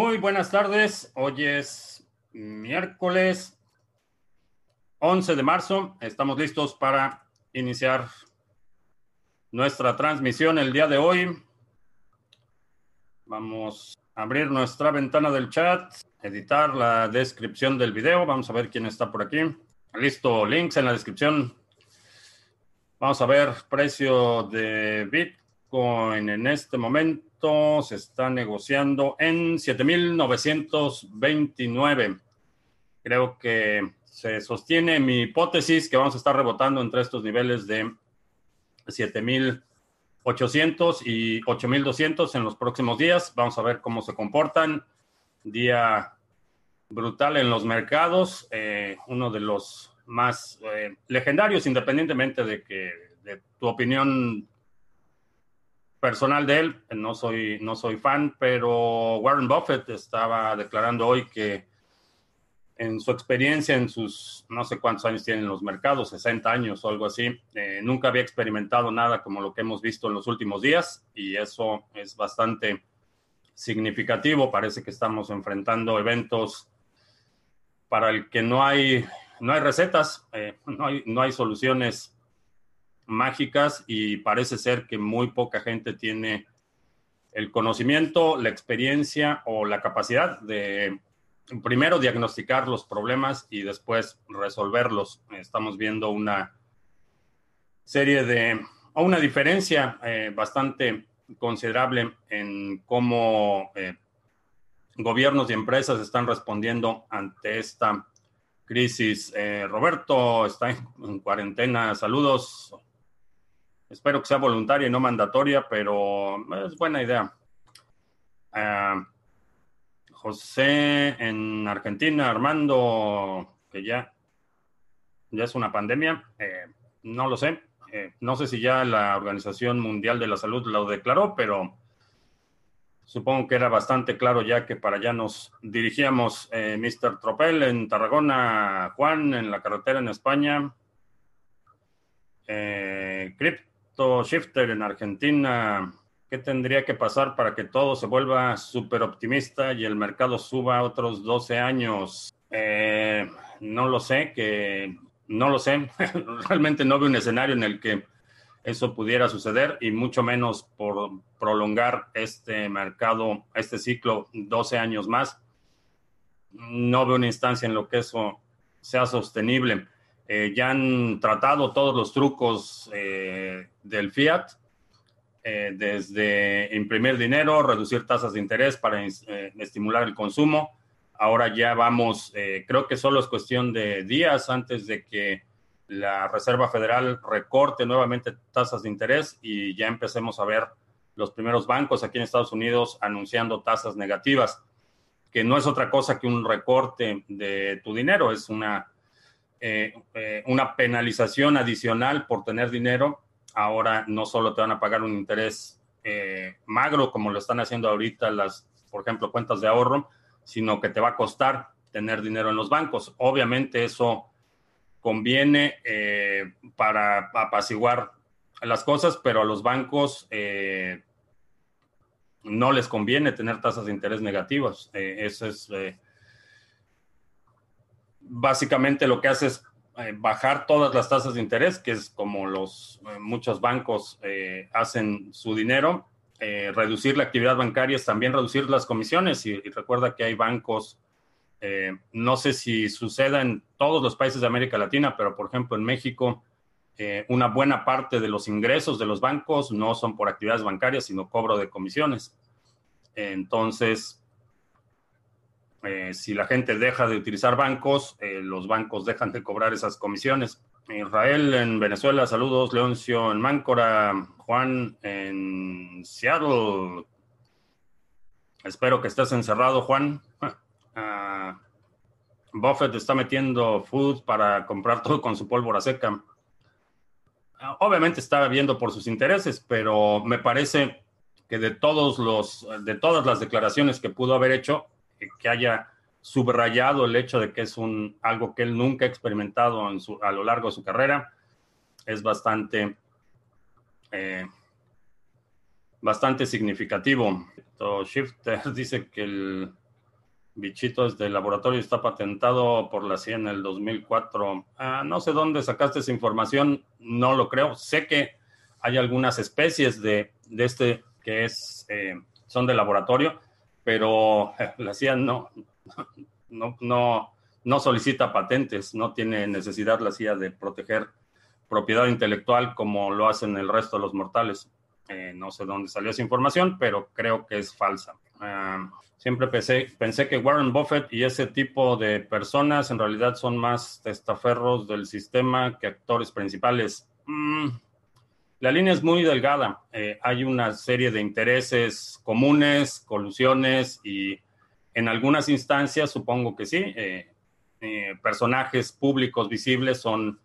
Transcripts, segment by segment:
Muy buenas tardes. Hoy es miércoles 11 de marzo. Estamos listos para iniciar nuestra transmisión el día de hoy. Vamos a abrir nuestra ventana del chat, editar la descripción del video. Vamos a ver quién está por aquí. Listo, links en la descripción. Vamos a ver precio de Bitcoin en este momento se está negociando en 7.929. Creo que se sostiene mi hipótesis que vamos a estar rebotando entre estos niveles de 7.800 y 8.200 en los próximos días. Vamos a ver cómo se comportan. Día brutal en los mercados, eh, uno de los más eh, legendarios, independientemente de que de tu opinión personal de él, no soy, no soy fan, pero Warren Buffett estaba declarando hoy que en su experiencia, en sus no sé cuántos años tienen los mercados, 60 años o algo así, eh, nunca había experimentado nada como lo que hemos visto en los últimos días y eso es bastante significativo. Parece que estamos enfrentando eventos para el que no hay, no hay recetas, eh, no, hay, no hay soluciones mágicas y parece ser que muy poca gente tiene el conocimiento, la experiencia o la capacidad de primero diagnosticar los problemas y después resolverlos. Estamos viendo una serie de, o una diferencia eh, bastante considerable en cómo eh, gobiernos y empresas están respondiendo ante esta crisis. Eh, Roberto está en cuarentena. Saludos. Espero que sea voluntaria y no mandatoria, pero es buena idea. Ah, José en Argentina, Armando, que ya, ya es una pandemia, eh, no lo sé. Eh, no sé si ya la Organización Mundial de la Salud lo declaró, pero supongo que era bastante claro ya que para allá nos dirigíamos. Eh, Mr. Tropel en Tarragona, Juan en la carretera en España. Eh, Shifter en Argentina, ¿qué tendría que pasar para que todo se vuelva súper optimista y el mercado suba otros 12 años? Eh, no lo sé, que no lo sé. Realmente no veo un escenario en el que eso pudiera suceder y mucho menos por prolongar este mercado, este ciclo 12 años más. No veo una instancia en lo que eso sea sostenible. Eh, ya han tratado todos los trucos eh, del fiat, eh, desde imprimir dinero, reducir tasas de interés para estimular el consumo. Ahora ya vamos, creo que solo es cuestión de días antes de que la Reserva Federal recorte nuevamente tasas de interés y ya empecemos a ver los primeros bancos aquí en Estados Unidos anunciando tasas negativas, que no es otra cosa que un recorte de tu dinero, es una eh, eh, una penalización adicional por tener dinero, ahora no solo te van a pagar un interés eh, magro como lo están haciendo ahorita las, por ejemplo, cuentas de ahorro, sino que te va a costar tener dinero en los bancos. Obviamente eso conviene para apaciguar las cosas, pero a los bancos no les conviene tener tasas de interés negativas. eso es básicamente lo que hace es eh, bajar todas las tasas de interés, que es como los eh, muchos bancos eh, hacen su dinero, reducir la actividad bancaria es también reducir las comisiones y, recuerda que hay bancos, no sé si suceda en todos los países de América Latina, pero por ejemplo en México, una buena parte de los ingresos de los bancos no son por actividades bancarias, sino cobro de comisiones. Entonces, eh, si la gente deja de utilizar bancos, eh, los bancos dejan de cobrar esas comisiones. Israel en Venezuela, saludos. Leoncio en Máncora, Juan en Seattle. Espero que estés encerrado, Juan. Ah, Buffett está metiendo food para comprar todo con su pólvora seca. Ah, obviamente está viendo por sus intereses, pero me parece que de todos los, de todas las declaraciones que pudo haber hecho, que haya subrayado el hecho de que es un, algo que él nunca ha experimentado en su, a lo largo de su carrera, es bastante, eh, bastante significativo. Shifter dice que el bichito es del laboratorio está patentado por la CIA en el 2004. Ah, no sé dónde sacaste esa información, no lo creo. Sé que hay algunas especies de, de este que es, eh, son de laboratorio, pero la CIA no, no, no, no solicita patentes, no tiene necesidad la CIA de proteger propiedad intelectual como lo hacen el resto de los mortales. Eh, no sé dónde salió esa información, pero creo que es falsa. Ah, siempre pensé, pensé que Warren Buffett y ese tipo de personas en realidad son más testaferros del sistema que actores principales. Mm, la línea es muy delgada. Eh, hay una serie de intereses comunes, colusiones y en algunas instancias supongo que sí. Eh, personajes públicos visibles son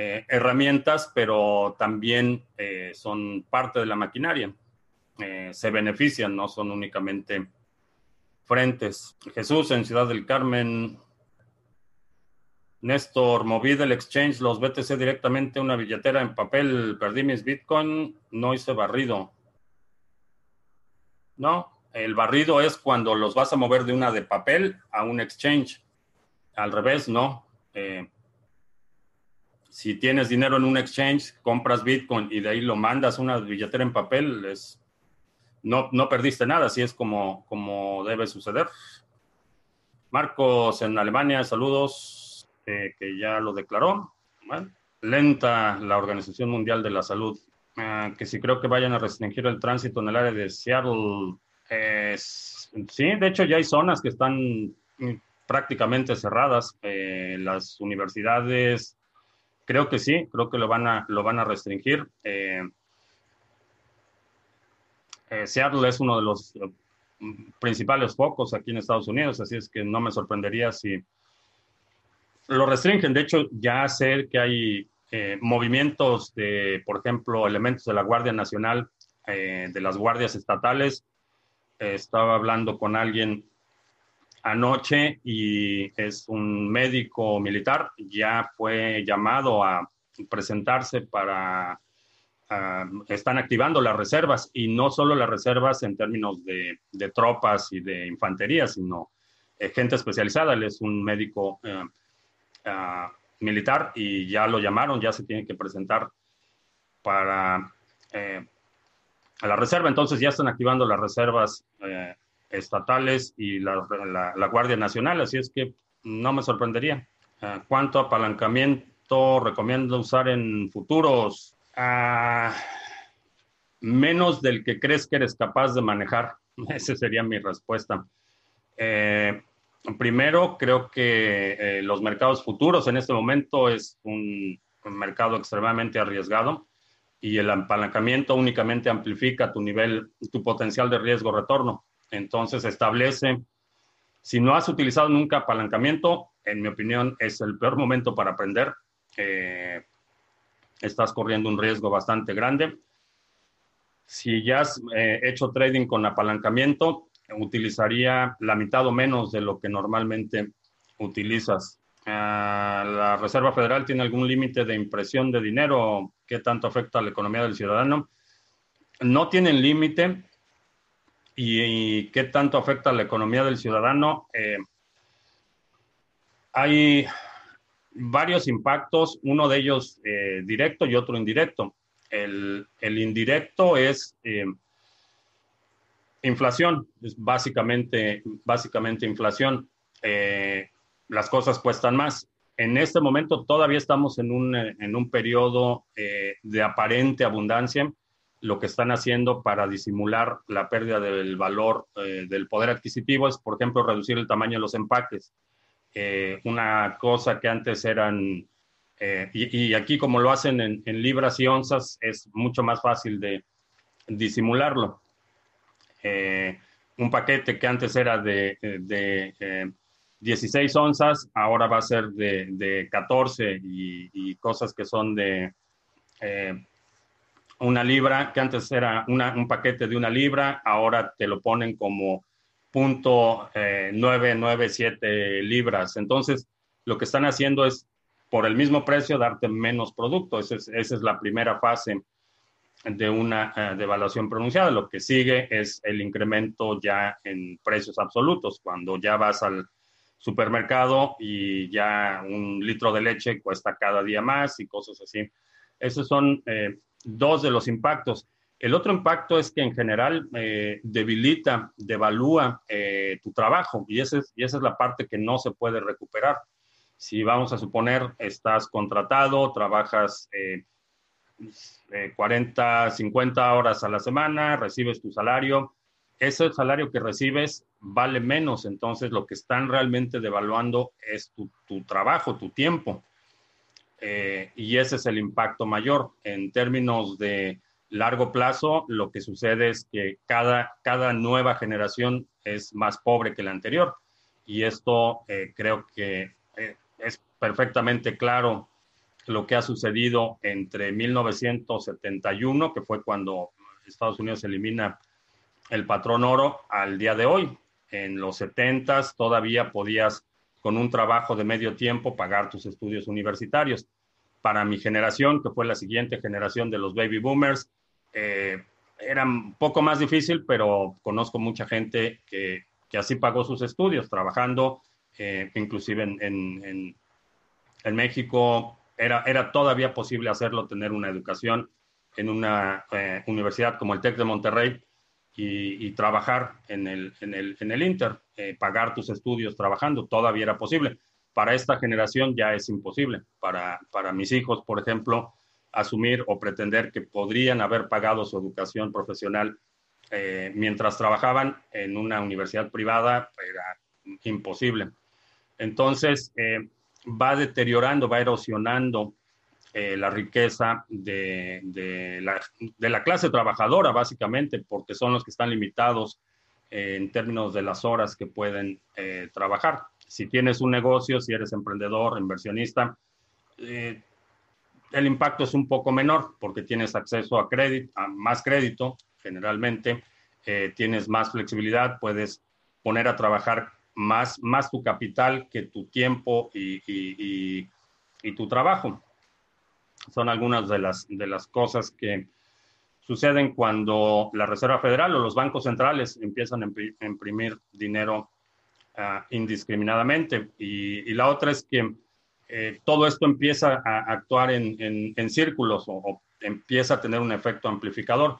eh, herramientas, pero también eh, son parte de la maquinaria. Eh, se benefician, no son únicamente frentes. Jesús en Ciudad del Carmen. Néstor, moví del exchange los BTC directamente a una billetera en papel, perdí mis Bitcoin, no hice barrido. No, el barrido es cuando los vas a mover de una de papel a un exchange. Al revés, no si tienes dinero en un exchange, compras Bitcoin y de ahí lo mandas a una billetera en papel, es, no, no perdiste nada, así es como, como debe suceder. Marcos en Alemania, saludos, eh, que ya lo declaró. lenta la Organización Mundial de la Salud, ah, que si creo que vayan a restringir el tránsito en el área de Seattle. sí, de hecho ya hay zonas que están prácticamente cerradas. Eh, las universidades Creo que sí, creo que lo van a, lo van a restringir. Eh, eh, Seattle es uno de los eh, principales focos aquí en Estados Unidos, así es que no me sorprendería si lo restringen. De hecho, ya sé que hay movimientos de, por ejemplo, elementos de la Guardia Nacional, de las guardias estatales. estaba hablando con alguien anoche y es un médico militar, ya fue llamado a presentarse para, están activando las reservas y no solo las reservas en términos de, tropas y de infantería, sino eh, gente especializada. Él es un médico eh, militar y ya lo llamaron, ya se tiene que presentar para eh, la reserva. Entonces ya están activando las reservas estatales y la, Guardia Nacional, así es que no me sorprendería. ¿Cuánto apalancamiento recomiendo usar en futuros? Ah, menos del que crees que eres capaz de manejar. Esa sería mi respuesta. Eh, primero, creo que eh, los mercados futuros en este momento es un, mercado extremadamente arriesgado y el apalancamiento únicamente amplifica tu nivel, tu potencial de riesgo-retorno. Entonces establece, si no has utilizado nunca apalancamiento, en mi opinión es el peor momento para aprender. Eh, estás corriendo un riesgo bastante grande. Si ya has eh, hecho trading con apalancamiento, utilizaría la mitad o menos de lo que normalmente utilizas. Ah, ¿La Reserva Federal tiene algún límite de impresión de dinero? ¿Qué tanto afecta a la economía del ciudadano? No tienen límite, y, qué tanto afecta a la economía del ciudadano. Eh, hay varios impactos, uno de ellos eh, directo y otro indirecto. El, indirecto es eh, inflación, es básicamente, básicamente inflación. las cosas cuestan más. En este momento todavía estamos en un, en un periodo de aparente abundancia lo que están haciendo para disimular la pérdida del valor eh, del poder adquisitivo es, por ejemplo, reducir el tamaño de los empaques. Eh, una cosa que antes eran, eh, y, aquí como lo hacen en, libras y onzas, es mucho más fácil de disimularlo. Un paquete que antes era de, de 16 onzas, ahora va a ser de, de 14 y, cosas que son de una libra, que antes era un paquete de una libra, ahora te lo ponen como punto eh, 997 libras. Entonces, lo que están haciendo es, por el mismo precio, darte menos producto. Esa es, esa es la primera fase. De una eh, devaluación pronunciada. Lo que sigue es el incremento ya en precios absolutos, cuando ya vas al supermercado y ya un litro de leche cuesta cada día más y cosas así. Esos son eh, dos de los impactos. El otro impacto es que en general eh, debilita, devalúa tu trabajo y, ese y esa es la parte que no se puede recuperar. Si vamos a suponer, estás contratado, trabajas 40, 50 horas a la semana, recibes tu salario. Ese salario que recibes vale menos, entonces lo que están realmente devaluando es tu, trabajo, tu tiempo. Eh, y ese es el impacto mayor. En términos de largo plazo, lo que sucede es que cada, cada nueva generación es más pobre que la anterior. Y esto eh, creo que eh, es perfectamente claro lo que ha sucedido entre 1971, que fue cuando Estados Unidos elimina el patrón oro, al día de hoy. En los 70 todavía podías, con un trabajo de medio tiempo, pagar tus estudios universitarios. Para mi generación, que fue la siguiente generación de los baby boomers, eh, era un poco más difícil, pero conozco mucha gente que, así pagó sus estudios, trabajando, eh, inclusive en, en, en México era, todavía posible hacerlo, tener una educación en una eh, universidad como el TEC de Monterrey y, trabajar en el, en el, en el Inter, eh, pagar tus estudios trabajando, todavía era posible. Para esta generación ya es imposible. Para, para mis hijos, por ejemplo, asumir o pretender que podrían haber pagado su educación profesional eh, mientras trabajaban en una universidad privada era imposible. Entonces, va deteriorando, va erosionando eh, la riqueza de, la, clase trabajadora, básicamente, porque son los que están limitados eh, en términos de las horas que pueden eh, trabajar. Si tienes un negocio, si eres emprendedor, inversionista, el impacto es un poco menor porque tienes acceso a crédito, a más crédito, generalmente, tienes más flexibilidad, puedes poner a trabajar más, más tu capital que tu tiempo y, tu trabajo. Son algunas de las, de las cosas que suceden cuando la Reserva Federal o los bancos centrales empiezan a imprimir dinero ah, indiscriminadamente. Y, la otra es que eh, todo esto empieza a actuar en, círculos o, empieza a tener un efecto amplificador.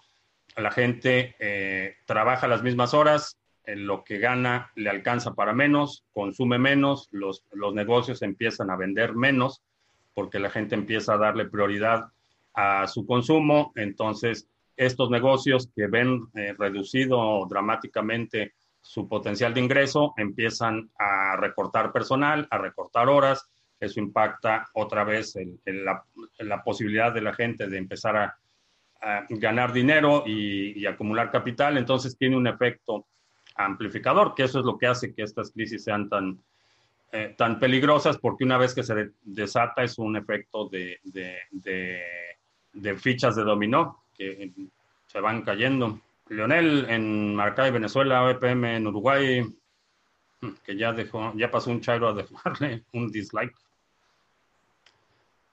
La gente eh, trabaja las mismas horas, lo que gana le alcanza para menos, consume menos, los, los negocios empiezan a vender menos porque la gente empieza a darle prioridad a su consumo. Entonces, estos negocios que ven eh, reducido dramáticamente su potencial de ingreso empiezan a recortar personal, a recortar horas. Eso impacta otra vez en, la, posibilidad de la gente de empezar a, ganar dinero y, y, acumular capital. Entonces tiene un efecto amplificador, que eso es lo que hace que estas crisis sean tan, eh, tan peligrosas, porque una vez que se desata es un efecto de, de, fichas de dominó que se van cayendo. Leonel en Maracay, Venezuela, OPM en Uruguay, que ya dejó, ya pasó un chairo a dejarle un dislike.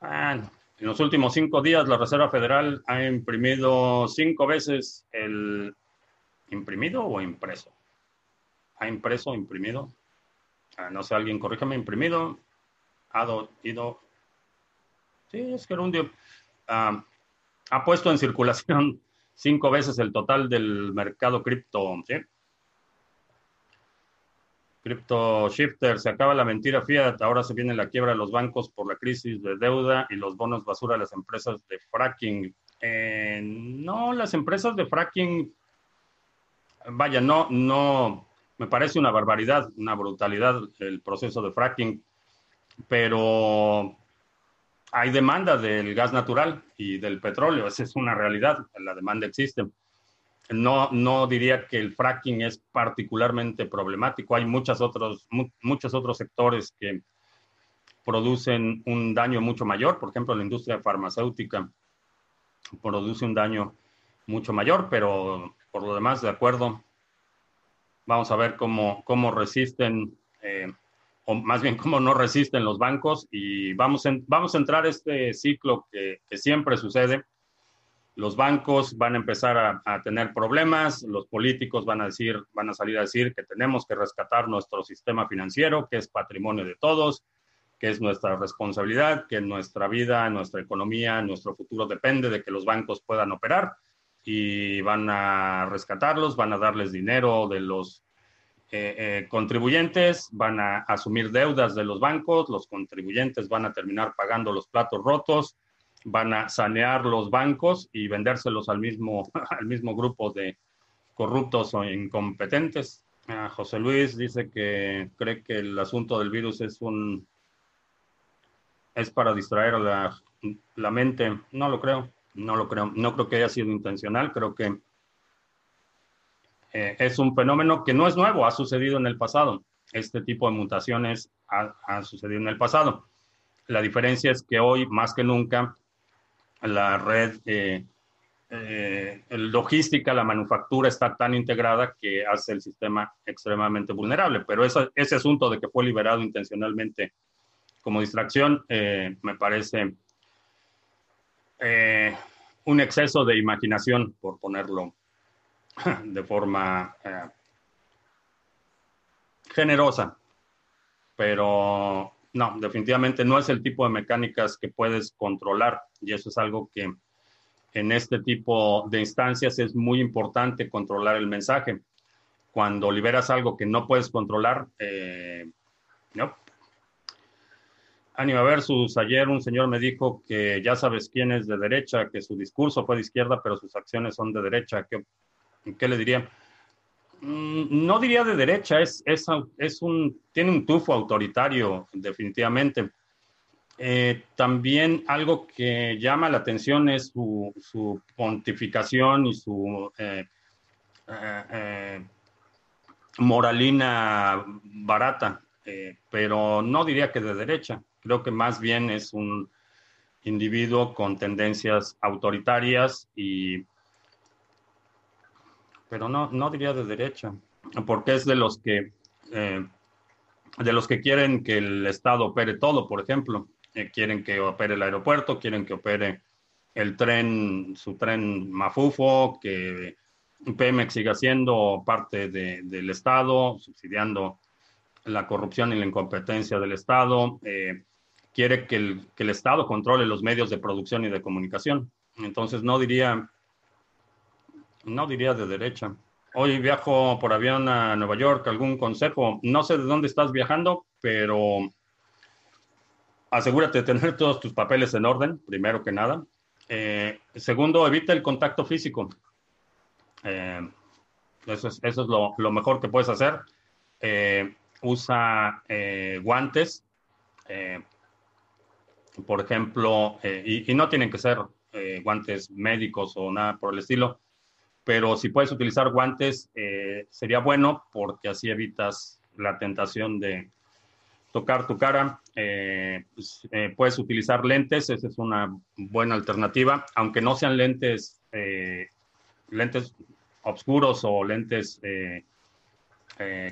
en los últimos cinco días, la Reserva Federal ha imprimido cinco veces el imprimido o impreso ha impreso, imprimido, ah, no sé, alguien corríjame, imprimido, ha ido, sí, es que era un ah, ha puesto en circulación cinco veces el total del mercado cripto, ¿sí? Crypto Shifter, se acaba la mentira Fiat, ahora se viene la quiebra de los bancos por la crisis de deuda y los bonos basura de las empresas de fracking. Eh, no, las empresas de fracking, vaya, no, no, me parece una barbaridad, una brutalidad el proceso de fracking, pero hay demanda del gas natural y del petróleo, esa es una realidad, la demanda existe. No, no diría que el fracking es particularmente problemático, hay muchos otros, muchos otros sectores que producen un daño mucho mayor, por ejemplo, la industria farmacéutica produce un daño mucho mayor, pero por lo demás, de acuerdo, Vamos a ver cómo, cómo resisten, eh, o más bien cómo no resisten los bancos y vamos, vamos a entrar este ciclo que, siempre sucede, los bancos van a empezar a, a, tener problemas, los políticos van a decir, van a salir a decir que tenemos que rescatar nuestro sistema financiero, que es patrimonio de todos, que es nuestra responsabilidad, que nuestra vida, nuestra economía, nuestro futuro depende de que los bancos puedan operar y van a rescatarlos, van a darles dinero de los eh, eh, contribuyentes, van a asumir deudas de los bancos, los contribuyentes van a terminar pagando los platos rotos, van a sanear los bancos y vendérselos al mismo, al mismo grupo de corruptos o incompetentes. Ah, José Luis dice que cree que el asunto del virus es un es para distraer la, la mente. No lo creo, no lo creo. No creo que haya sido intencional. Creo que eh, es un fenómeno que no es nuevo, ha sucedido en el pasado. Este tipo de mutaciones ha, sucedido en el pasado. La diferencia es que hoy, más que nunca, la red eh, eh, logística, la manufactura está tan integrada que hace el sistema extremadamente vulnerable. Pero ese asunto de que fue liberado intencionalmente como distracción eh, me parece eh, un exceso de imaginación, por ponerlo de forma eh, generosa. Pero no, definitivamente no es el tipo de mecánicas que puedes controlar y eso es algo que en este tipo de instancias es muy importante controlar el mensaje. Cuando liberas algo que no puedes controlar, no, Anima Versus, ayer un señor me dijo que ya sabes quién es de derecha, que su discurso fue de izquierda, pero sus acciones son de derecha. ¿Qué, qué le diría? Mm, no diría de derecha, es, un, tiene un tufo autoritario, definitivamente. Eh, también algo que llama la atención es su, pontificación y su eh, eh, moralina barata, pero no diría que de derecha. Creo que más bien es un individuo con tendencias autoritarias y pero no, no diría de derecha, porque es de los que eh, de los que quieren que el Estado opere todo, por ejemplo, eh, quieren que opere el aeropuerto, quieren que opere el tren, su tren Mafufo, que Pemex siga siendo parte del Estado, subsidiando la corrupción y la incompetencia del Estado. Eh, quiere que el, que el Estado controle los medios de producción y de comunicación. Entonces no diría, no diría de derecha. Hoy viajo por avión a Nueva York, ¿algún consejo? No sé de dónde estás viajando, pero asegúrate de tener todos tus papeles en orden, primero que nada. Eh, segundo, evita el contacto físico. Eh, eso es, eso es lo, lo, mejor que puedes hacer. Eh, usa guantes por ejemplo, eh, y, no tienen que ser eh, guantes médicos o nada por el estilo, pero si puedes utilizar guantes eh, sería bueno porque así evitas la tentación de tocar tu cara. Pues, puedes utilizar lentes, esa es una buena alternativa, aunque no sean lentes, lentes oscuros o lentes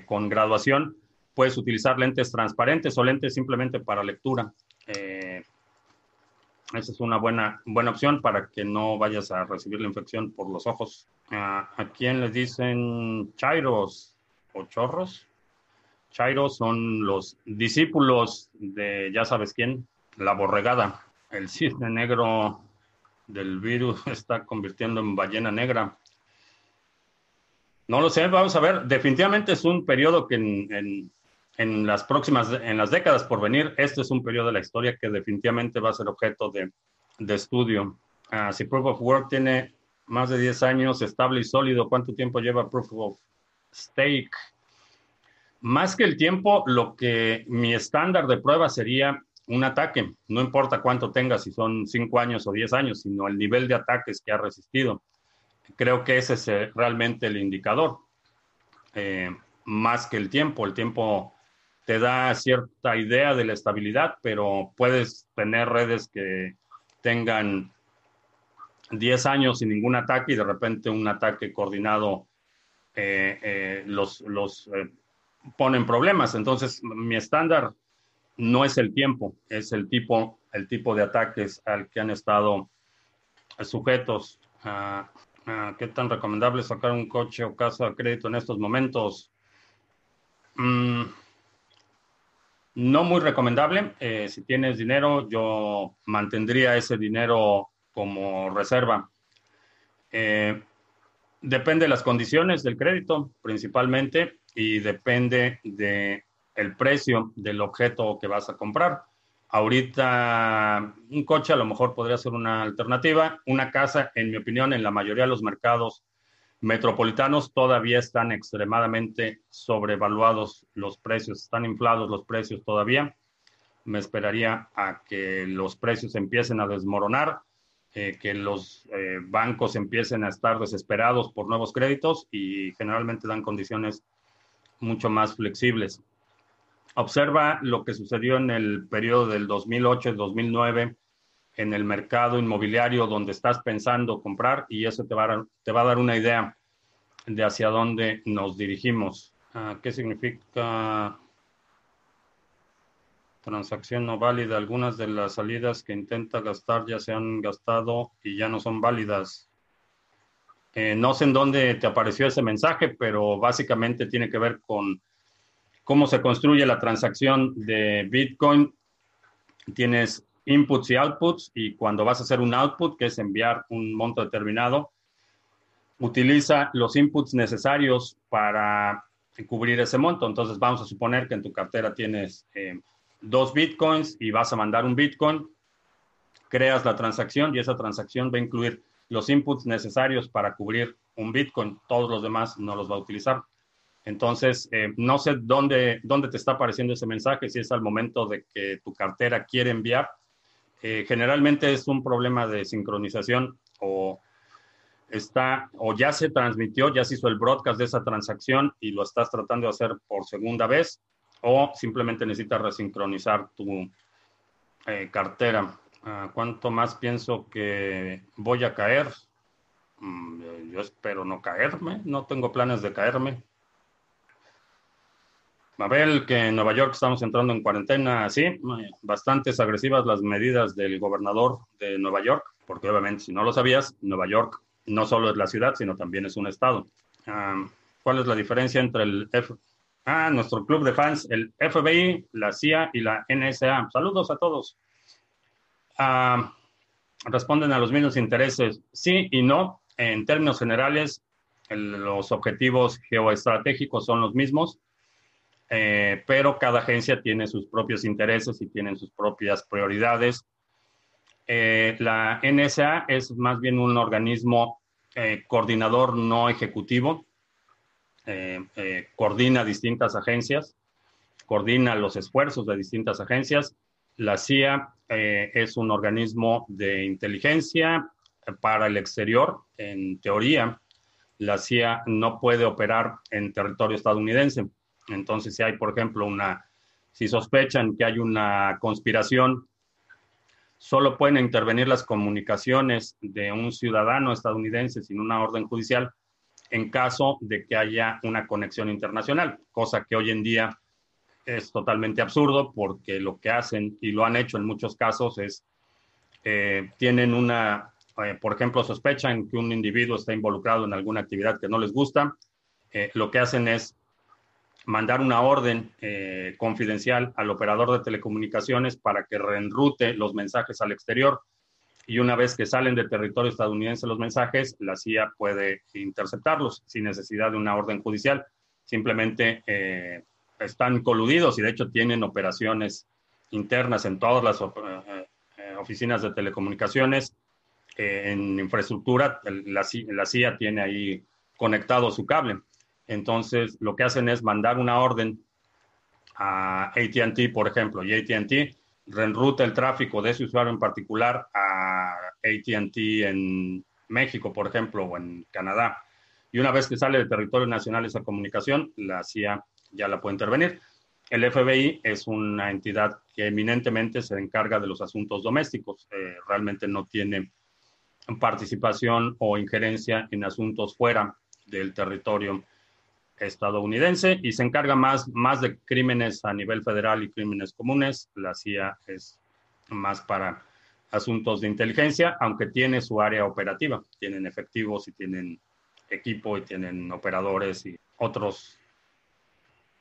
con graduación. Puedes utilizar lentes transparentes o lentes simplemente para lectura. Esa es una buena, buena opción para que no vayas a recibir la infección por los ojos. ¿A, quién les dicen chairos o chorros? Chairos son los discípulos de ya sabes quién, la borregada. El cisne negro del virus está convirtiendo en ballena negra. No lo sé, vamos a ver. Definitivamente es un periodo que en las próximas, en las décadas por venir, este es un periodo de la historia que definitivamente va a ser objeto de, de estudio. Uh, si Proof of Work tiene más de 10 años estable y sólido, ¿cuánto tiempo lleva Proof of Stake? Más que el tiempo, lo que mi estándar de prueba sería un ataque. No importa cuánto tenga, si son 5 años o 10 años, sino el nivel de ataques que ha resistido. Creo que ese es eh, realmente el indicador. Eh, más que el tiempo. El tiempo te da cierta idea de la estabilidad, pero puedes tener redes que tengan 10 años sin ningún ataque y de repente un ataque coordinado eh, eh, los, los eh, pone en problemas. Entonces, mi estándar no es el tiempo, es el tipo, el tipo de ataques al que han estado sujetos. Ah, ah, ¿Qué tan recomendable sacar un coche o casa de crédito en estos momentos? Mm, no muy recomendable. Eh, si tienes dinero, yo mantendría ese dinero como reserva. Eh, depende de las condiciones del crédito, principalmente, y depende de el precio del objeto que vas a comprar. Ahorita un coche a lo mejor podría ser una alternativa. Una casa, en mi opinión, en la mayoría de los mercados metropolitanos todavía están extremadamente sobrevaluados los precios, están inflados los precios todavía. Me esperaría a que los precios empiecen a desmoronar, eh, que los eh, bancos empiecen a estar desesperados por nuevos créditos y generalmente dan condiciones mucho más flexibles. Observa lo que sucedió en el periodo del 2008-2009 en el mercado inmobiliario donde estás pensando comprar y eso te va a, te va a dar una idea de hacia dónde nos dirigimos. Ah, ¿Qué significa transacción no válida? Algunas de las salidas que intenta gastar ya se han gastado y ya no son válidas. Eh, no sé en dónde te apareció ese mensaje, pero básicamente tiene que ver con cómo se construye la transacción de Bitcoin. Tienes inputs y outputs y cuando vas a hacer un output, que es enviar un monto determinado, utiliza los inputs necesarios para cubrir ese monto. Entonces vamos a suponer que en tu cartera tienes eh, dos bitcoins y vas a mandar un bitcoin, creas la transacción y esa transacción va a incluir los inputs necesarios para cubrir un bitcoin. Todos los demás no los va a utilizar. Entonces, eh, no sé dónde, dónde te está apareciendo ese mensaje, si es al momento de que tu cartera quiere enviar. Eh, generalmente es un problema de sincronización o está o ya se transmitió, ya se hizo el broadcast de esa transacción y lo estás tratando de hacer por segunda vez o simplemente necesitas resincronizar tu eh, cartera. Ah, ¿Cuánto más pienso que voy a caer? Mm, yo espero no caerme, no tengo planes de caerme. Mabel, que en Nueva York estamos entrando en cuarentena, sí, bastantes agresivas las medidas del gobernador de Nueva York, porque obviamente si no lo sabías, Nueva York no solo es la ciudad, sino también es un estado. ¿Cuál es la diferencia entre el F ah, nuestro club de fans, el FBI, la CIA y la NSA? Saludos a todos. responden a los mismos intereses, sí y no. En términos generales, los objetivos geoestratégicos son los mismos eh, pero cada agencia tiene sus propios intereses y tienen sus propias prioridades. Eh, la NSA es más bien un organismo eh, coordinador no ejecutivo, coordina distintas agencias, coordina los esfuerzos de distintas agencias. La CIA es un organismo de inteligencia para el exterior, en teoría. La CIA no puede operar en territorio estadounidense entonces, si hay, por ejemplo, una, si sospechan que hay una conspiración, solo pueden intervenir las comunicaciones de un ciudadano estadounidense sin una orden judicial en caso de que haya una conexión internacional, cosa que hoy en día es totalmente absurdo porque lo que hacen y lo han hecho en muchos casos es, eh, tienen una, eh, por ejemplo, sospechan que un individuo está involucrado en alguna actividad que no les gusta, eh, lo que hacen es mandar una orden eh, confidencial al operador de telecomunicaciones para que reenrute los mensajes al exterior. Y una vez que salen del territorio estadounidense los mensajes, la CIA puede interceptarlos sin necesidad de una orden judicial. Simplemente eh, están coludidos y de hecho tienen operaciones internas en todas las eh, oficinas de telecomunicaciones. en infraestructura, la CIA tiene ahí conectado su cable. Entonces, lo que hacen es mandar una orden a ATT, por ejemplo, y ATT reenruta el tráfico de ese usuario en particular a ATT en México, por ejemplo, o en Canadá. Y una vez que sale del territorio nacional esa comunicación, la CIA ya la puede intervenir. El FBI es una entidad que eminentemente se encarga de los asuntos domésticos. Eh, realmente no tiene participación o injerencia en asuntos fuera del territorio estadounidense y se encarga más, más de crímenes a nivel federal y crímenes comunes. La CIA es más para asuntos de inteligencia, aunque tiene su área operativa. Tienen efectivos y tienen equipo y tienen operadores y otros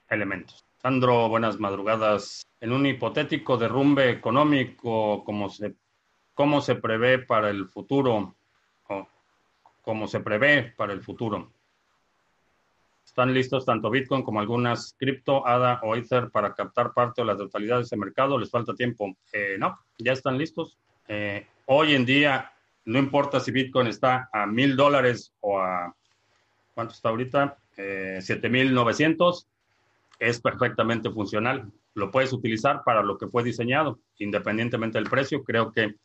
elementos. Sandro, buenas madrugadas. En un hipotético derrumbe económico, ¿cómo se, cómo se prevé para el futuro? O ¿Cómo se prevé para el futuro? ¿Están listos tanto Bitcoin como algunas cripto, ADA o Ether para captar parte o la totalidad de ese mercado? ¿Les falta tiempo? Eh, no, ya están listos. Eh, hoy en día, no importa si Bitcoin está a mil dólares o a, ¿cuánto está ahorita? Eh, 7,900, es perfectamente funcional. Lo puedes utilizar para lo que fue diseñado, independientemente del precio. Creo que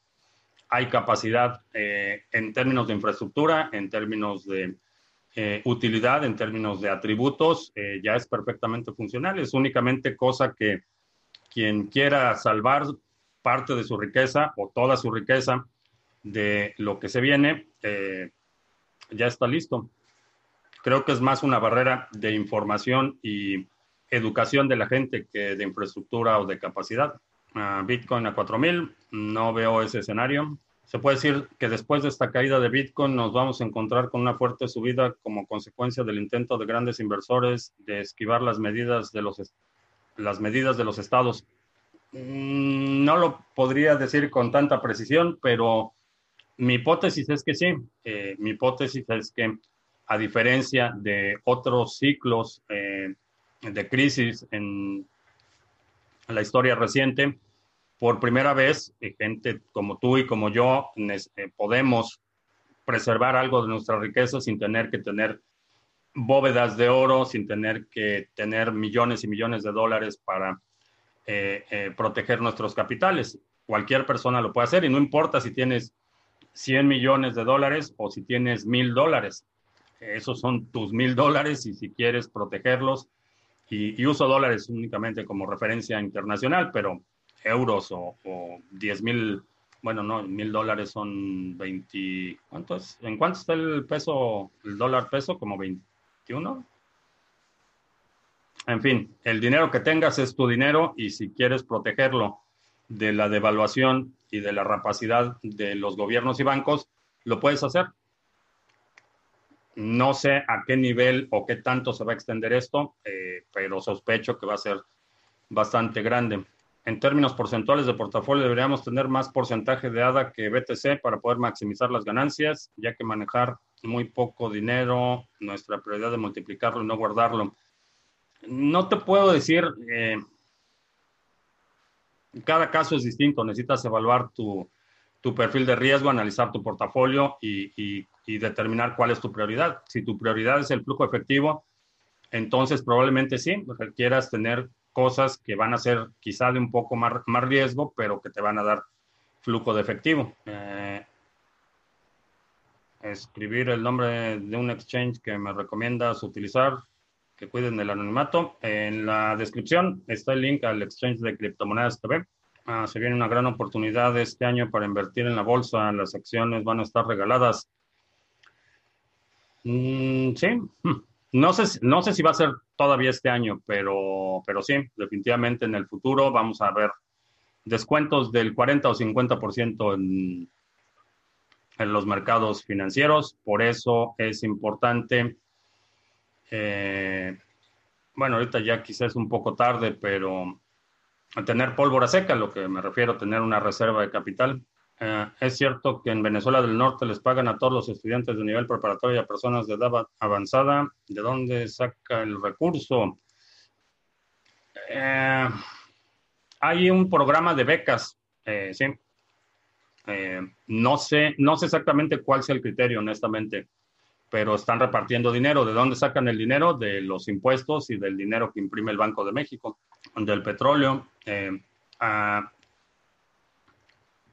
hay capacidad eh, en términos de infraestructura, en términos de eh, utilidad, en términos de atributos, ya es perfectamente funcional. Es únicamente cosa que quien quiera salvar parte de su riqueza o toda su riqueza de lo que se viene, eh, ya está listo. Creo que es más una barrera de información y educación de la gente que de infraestructura o de capacidad. Bitcoin a 4000, no veo ese escenario. Se puede decir que después de esta caída de Bitcoin nos vamos a encontrar con una fuerte subida como consecuencia del intento de grandes inversores de esquivar las medidas de los, las medidas de los estados. Mm, no lo podría decir con tanta precisión, pero mi hipótesis es que sí. Eh, mi hipótesis es que, a diferencia de otros ciclos eh, de crisis en la historia reciente, por primera vez, eh, gente como tú y como yo podemos preservar algo de nuestra riqueza sin tener que tener bóvedas de oro, sin tener que tener millones y millones de dólares para eh, eh, proteger nuestros capitales. Cualquier persona lo puede hacer y no importa si tienes 100 millones de dólares o si tienes mil dólares. Esos son tus mil dólares y si quieres protegerlos, y, uso dólares únicamente como referencia internacional, pero euros o, o 10 mil, bueno, no, mil dólares son 20, ¿cuánto es? ¿En cuánto está el peso, el dólar peso? Como 21. En fin, el dinero que tengas es tu dinero y si quieres protegerlo de la devaluación y de la rapacidad de los gobiernos y bancos, lo puedes hacer. No sé a qué nivel o qué tanto se va a extender esto, eh, pero sospecho que va a ser bastante grande. En términos porcentuales de portafolio, deberíamos tener más porcentaje de ADA que BTC para poder maximizar las ganancias, ya que manejar muy poco dinero, nuestra prioridad de multiplicarlo y no guardarlo no te puedo decir, eh, cada caso es distinto, necesitas evaluar tu, perfil de riesgo, analizar tu portafolio y, determinar cuál es tu prioridad. Si tu prioridad es el flujo efectivo, entonces probablemente sí, requieras tener cosas que van a ser quizá de un poco más, más riesgo, pero que te van a dar flujo de efectivo. Eh, escribir el nombre de un exchange que me recomiendas utilizar que cuiden del anonimato. En la descripción está el link al exchange de criptomonedas TV. Ah, se viene una gran oportunidad este año para invertir en la bolsa. Las acciones van a estar regaladas. Mm, sí, hmm. No sé, no sé si va a ser todavía este año, pero, pero sí, definitivamente en el futuro vamos a ver descuentos del 40 o 50% en, en los mercados financieros. Por eso es importante eh, bueno, ahorita ya quizás es un poco tarde, pero tener pólvora seca, lo que me refiero, tener una reserva de capital. Eh, es cierto que en Venezuela del Norte les pagan a todos los estudiantes de nivel preparatorio y a personas de edad avanzada. ¿De dónde saca el recurso? Eh, hay un programa de becas, sí. no sé, no sé exactamente cuál sea el criterio, honestamente pero están repartiendo dinero. ¿De dónde sacan el dinero? De los impuestos y del dinero que imprime el Banco de México, del petróleo. Eh, ah,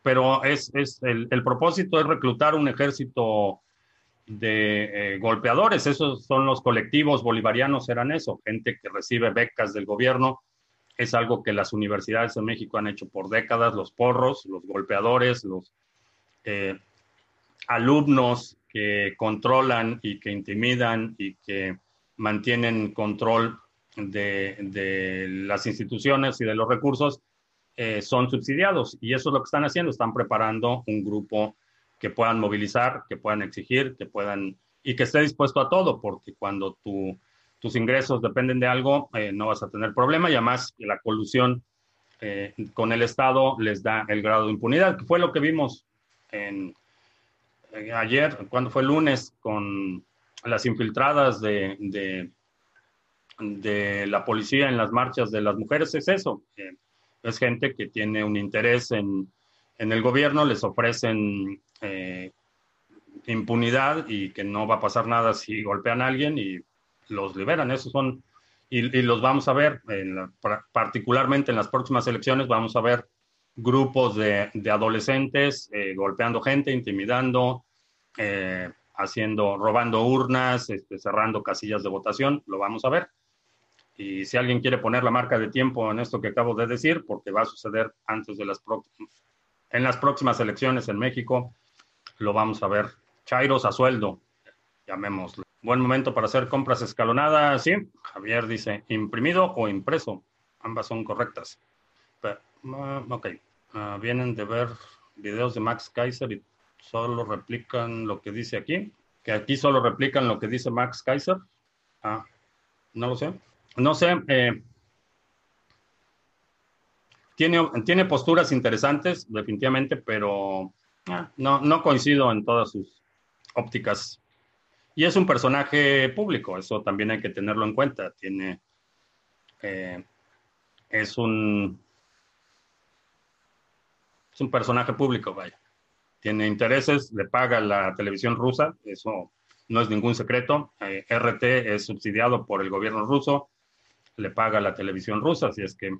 pero es, es el, propósito es reclutar un ejército de eh, golpeadores. Esos son los colectivos bolivarianos, eran eso, gente que recibe becas del gobierno. Es algo que las universidades en México han hecho por décadas, los porros, los golpeadores, los eh, alumnos que controlan y que intimidan y que mantienen control de, las instituciones y de los recursos, eh, son subsidiados. Y eso es lo que están haciendo, están preparando un grupo que puedan movilizar, que puedan exigir, que puedan y que esté dispuesto a todo, porque cuando tu, tus ingresos dependen de algo, eh, no vas a tener problema. Y además la colusión eh, con el Estado les da el grado de impunidad, que fue lo que vimos ayer, cuando fue lunes, con las infiltradas de, de, la policía en las marchas de las mujeres, es eso es gente que tiene un interés en, el gobierno, les ofrecen eh, impunidad y que no va a pasar nada si golpean a alguien y los liberan. Esos son, y, los vamos a ver, particularmente en las próximas elecciones, vamos a ver grupos de, adolescentes eh, golpeando gente, intimidando, eh, haciendo, robando urnas, este, cerrando casillas de votación, lo vamos a ver. Y si alguien quiere poner la marca de tiempo en esto que acabo de decir, porque va a suceder antes de las próximas, en las próximas elecciones en México, lo vamos a ver. Chairos a sueldo, llamémoslo. Buen momento para hacer compras escalonadas, sí. Javier dice, imprimido o impreso. Ambas son correctas. Ah, ok. Ah, vienen de ver videos de Max Kaiser y solo replican lo que dice aquí. Que aquí solo replican lo que dice Max Kaiser. Ah, no lo sé no sé, eh, tiene, tiene posturas interesantes, definitivamente, pero ah, no, no coincido en todas sus ópticas. Y es un personaje público, eso también hay que tenerlo en cuenta. Tiene, eh, es un, es un personaje público, vaya. Tiene intereses, le paga la televisión rusa, eso no es ningún secreto. Eh, RT es subsidiado por el gobierno ruso le paga la televisión rusa, así es que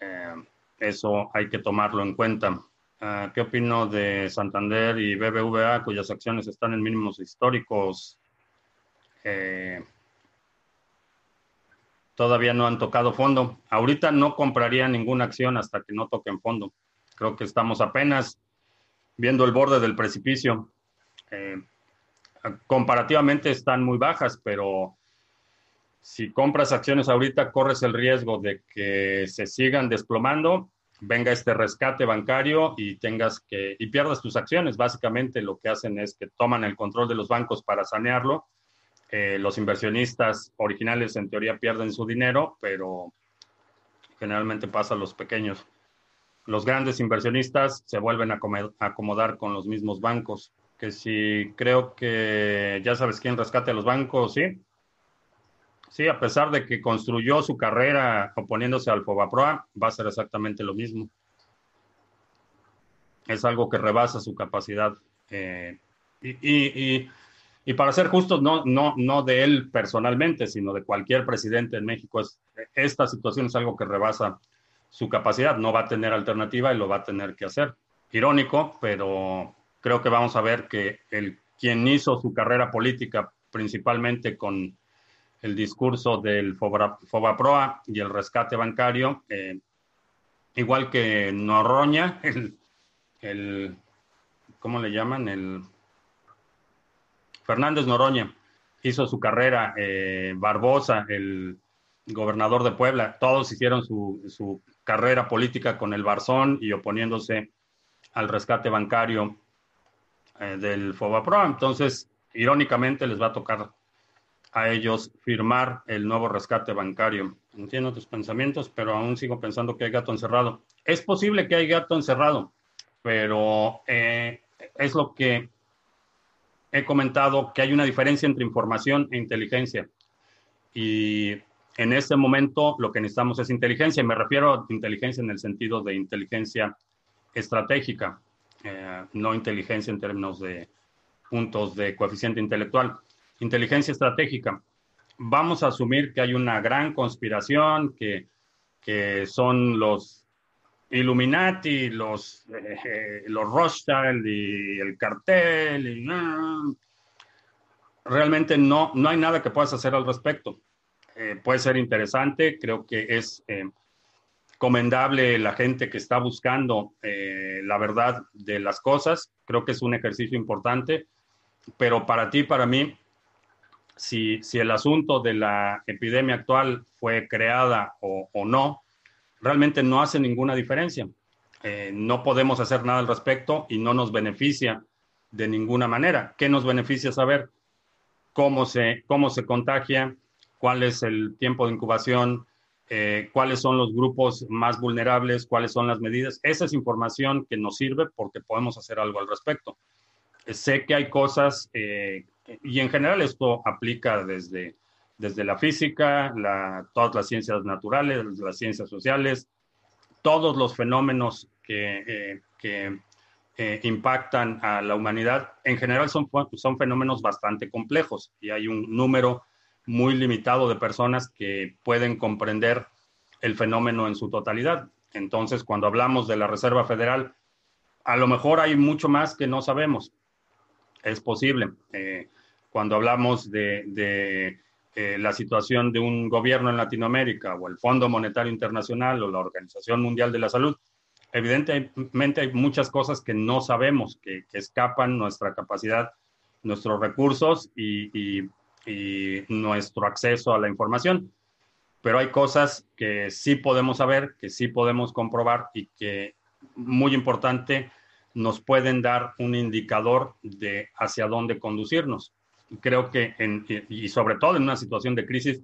eh, eso hay que tomarlo en cuenta. Ah, ¿Qué opino de Santander y BBVA, cuyas acciones están en mínimos históricos? Eh, todavía no han tocado fondo. Ahorita no compraría ninguna acción hasta que no toquen fondo. Creo que estamos apenas viendo el borde del precipicio. Eh, comparativamente están muy bajas, pero si compras acciones ahorita, corres el riesgo de que se sigan desplomando, venga este rescate bancario y tengas que, y pierdas tus acciones. Básicamente lo que hacen es que toman el control de los bancos para sanearlo. Eh, los inversionistas originales en teoría pierden su dinero, pero generalmente pasa a los pequeños. Los grandes inversionistas se vuelven a acomodar con los mismos bancos. Que si creo que ya sabes quién rescate a los bancos, sí, Sí, a pesar de que construyó su carrera oponiéndose al Fobaproa, va a ser exactamente lo mismo. Es algo que rebasa su capacidad. Eh, y, para ser justos, no, no, no de él personalmente, sino de cualquier presidente en México, es, esta situación es algo que rebasa su capacidad. No va a tener alternativa y lo va a tener que hacer. Irónico, pero creo que vamos a ver que el, quien hizo su carrera política principalmente con el discurso del Fobaproa y el rescate bancario, eh, igual que Noroña, el, el, ¿cómo le llaman? El Fernández Noroña hizo su carrera, eh, Barbosa, el gobernador de Puebla, todos hicieron su, su carrera política con el Barzón y oponiéndose al rescate bancario eh, del Fobaproa. Entonces, irónicamente, les va a tocar a ellos firmar el nuevo rescate bancario. Entiendo tus pensamientos, pero aún sigo pensando que hay gato encerrado. Es posible que hay gato encerrado, pero eh, es lo que he comentado, que hay una diferencia entre información e inteligencia. Y en este momento lo que necesitamos es inteligencia. Me refiero a inteligencia en el sentido de inteligencia estratégica, eh, no inteligencia en términos de puntos de coeficiente intelectual inteligencia estratégica. Vamos a asumir que hay una gran conspiración, que, son los Illuminati, los, eh, los Rothschild y el cartel. Y, realmente no, no hay nada que puedas hacer al respecto. Eh, puede ser interesante, creo que es eh, comendable la gente que está buscando la verdad de las cosas, creo que es un ejercicio importante, pero para ti, para mí, si, el asunto de la epidemia actual fue creada o, no, realmente no hace ninguna diferencia. Eh, no podemos hacer nada al respecto y no nos beneficia de ninguna manera. ¿Qué nos beneficia saber? Cómo se, cómo se contagia, cuál es el tiempo de incubación, eh, cuáles son los grupos más vulnerables, cuáles son las medidas. Esa es información que nos sirve porque podemos hacer algo al respecto. Eh, sé que hay cosas, y en general esto aplica desde, desde la física, la, todas las ciencias naturales, las ciencias sociales, todos los fenómenos que, que impactan a la humanidad, en general son, son fenómenos bastante complejos y hay un número muy limitado de personas que pueden comprender el fenómeno en su totalidad. Entonces, cuando hablamos de la Reserva Federal, a lo mejor hay mucho más que no sabemos. Es posible. Eh, cuando hablamos de, eh, la situación de un gobierno en Latinoamérica o el Fondo Monetario Internacional o la Organización Mundial de la Salud, evidentemente hay muchas cosas que no sabemos, que, escapan nuestra capacidad, nuestros recursos y y nuestro acceso a la información. Pero hay cosas que sí podemos saber, que sí podemos comprobar y que, muy importante, nos pueden dar un indicador de hacia dónde conducirnos. Creo que, en, y sobre todo en una situación de crisis,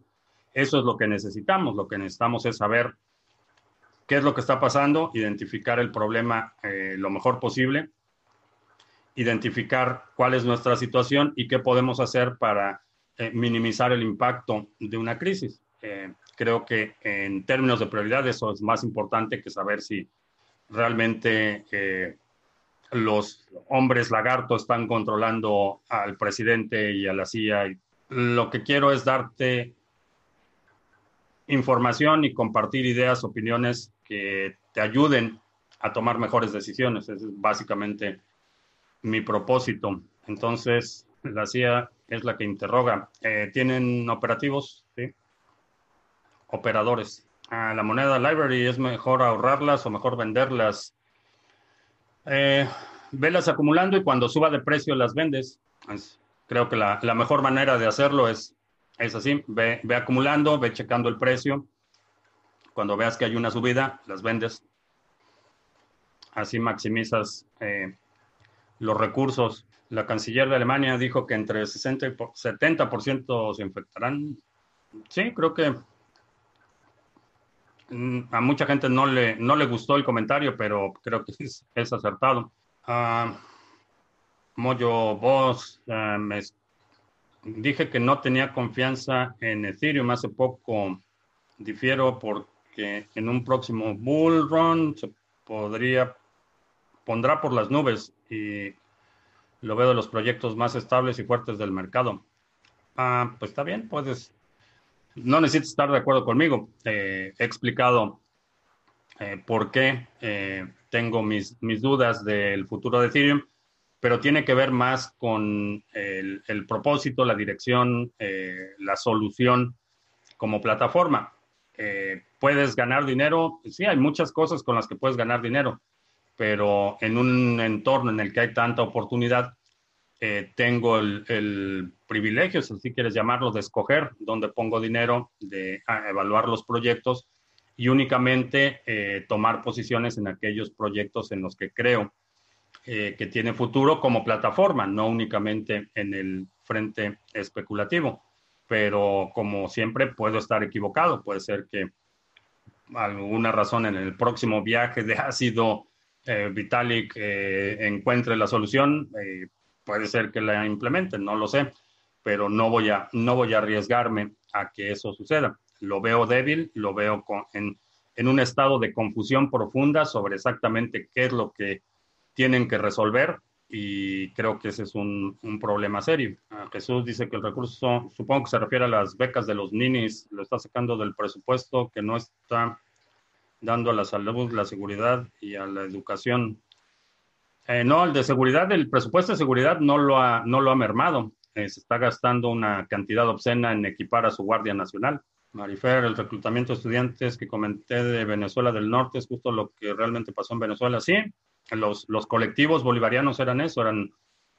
eso es lo que necesitamos. Lo que necesitamos es saber qué es lo que está pasando, identificar el problema eh, lo mejor posible, identificar cuál es nuestra situación y qué podemos hacer para eh, minimizar el impacto de una crisis. Eh, creo que en términos de prioridad eso es más importante que saber si realmente eh, los hombres lagarto están controlando al presidente y a la CIA. Lo que quiero es darte información y compartir ideas, opiniones que te ayuden a tomar mejores decisiones. Ese es básicamente mi propósito. Entonces, la CIA es la que interroga. Eh, ¿Tienen operativos? Sí. Operadores. Ah, la moneda library es mejor ahorrarlas o mejor venderlas. Eh, velas acumulando y cuando suba de precio las vendes. creo que la, mejor manera de hacerlo es, es así. Ve, ve acumulando, ve checando el precio. Cuando veas que hay una subida, las vendes. Así maximizas eh, los recursos. La canciller de Alemania dijo que entre 60 y 70% se infectarán. Sí, creo que a mucha gente no le, no le gustó el comentario, pero creo que es, acertado. Uh, Moyo Boss, ah, me dije que no tenía confianza en Ethereum hace poco. Difiero porque en un próximo bull run se podría, pondrá por las nubes y lo veo de los proyectos más estables y fuertes del mercado. Ah, pues está bien, puedes. No necesitas estar de acuerdo conmigo. Eh, he explicado eh, por qué eh, tengo mis, mis dudas del futuro de Ethereum, pero tiene que ver más con el, el propósito, la dirección, la solución como plataforma. ¿Puedes ganar dinero? Sí, hay muchas cosas con las que puedes ganar dinero pero en un entorno en el que hay tanta oportunidad, eh, tengo el, privilegio, si así quieres llamarlo, de escoger dónde pongo dinero, de evaluar los proyectos y únicamente eh, tomar posiciones en aquellos proyectos en los que creo eh, que tiene futuro como plataforma, no únicamente en el frente especulativo. Pero como siempre puedo estar equivocado, puede ser que alguna razón en el próximo viaje de ácido eh, Vitalik eh, encuentre la solución, eh, puede ser que la implementen, no lo sé, pero no voy a, no voy a arriesgarme a que eso suceda. Lo veo débil, lo veo en, en un estado de confusión profunda sobre exactamente qué es lo que tienen que resolver y creo que ese es un, un problema serio. Ah, Jesús dice que el recurso, supongo que se refiere a las becas de los ninis, lo está sacando del presupuesto que no está dando a la salud, la seguridad y a la educación. Eh, no, el de seguridad, el presupuesto de seguridad no lo ha, no lo ha mermado. Eh, se está gastando una cantidad obscena en equipar a su Guardia Nacional. Marifer, el reclutamiento de estudiantes que comenté de Venezuela del Norte es justo lo que realmente pasó en Venezuela. Sí, los, los colectivos bolivarianos eran eso, eran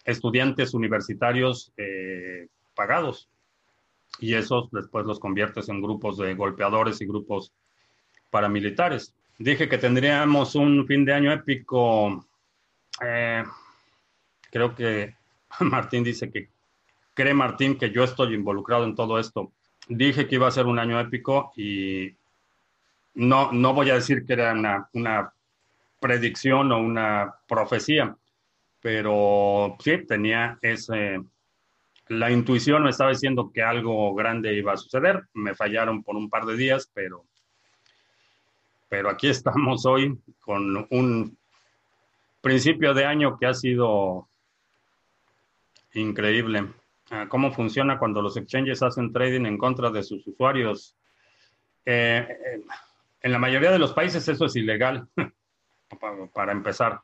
estudiantes universitarios eh, pagados. Y esos después los conviertes en grupos de golpeadores y grupos paramilitares. Dije que tendríamos un fin de año épico. Eh, creo que Martín dice que cree Martín que yo estoy involucrado en todo esto. Dije que iba a ser un año épico y no, no voy a decir que era una, una predicción o una profecía, pero sí tenía ese, la intuición me estaba diciendo que algo grande iba a suceder. Me fallaron por un par de días, pero, pero aquí estamos hoy con un principio de año que ha sido increíble. Ah, ¿Cómo funciona cuando los exchanges hacen trading en contra de sus usuarios? Eh, eh, en la mayoría de los países eso es ilegal, para empezar.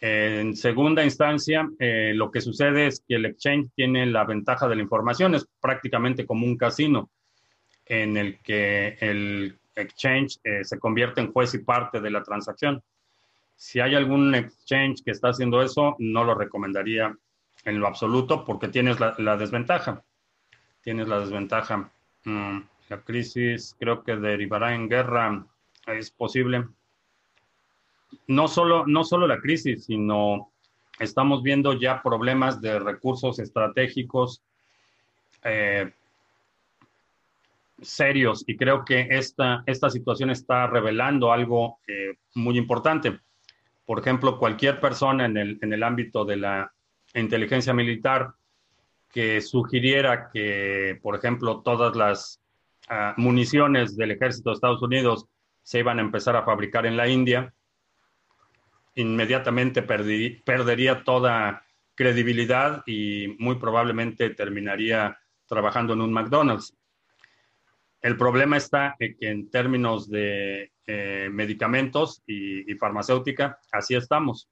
En segunda instancia, eh, lo que sucede es que el exchange tiene la ventaja de la información, es prácticamente como un casino en el que el exchange se convierte en juez y parte de la transacción. Si hay algún exchange que está haciendo eso, no lo recomendaría en lo absoluto porque tienes la, desventaja. Tienes la desventaja. Mm, la crisis creo que derivará en guerra. Es posible no solo, no solo la crisis, sino estamos viendo ya problemas de recursos estratégicos eh, serios y creo que esta, esta situación está revelando algo eh, muy importante. Por ejemplo, cualquier persona en el, en el ámbito de la inteligencia militar que sugiriera que, por ejemplo, todas las ah, municiones del ejército de Estados Unidos se iban a empezar a fabricar en la India, inmediatamente perdería toda credibilidad y muy probablemente terminaría trabajando en un McDonald's. El problema está en que en términos de eh, medicamentos y, farmacéutica, así estamos.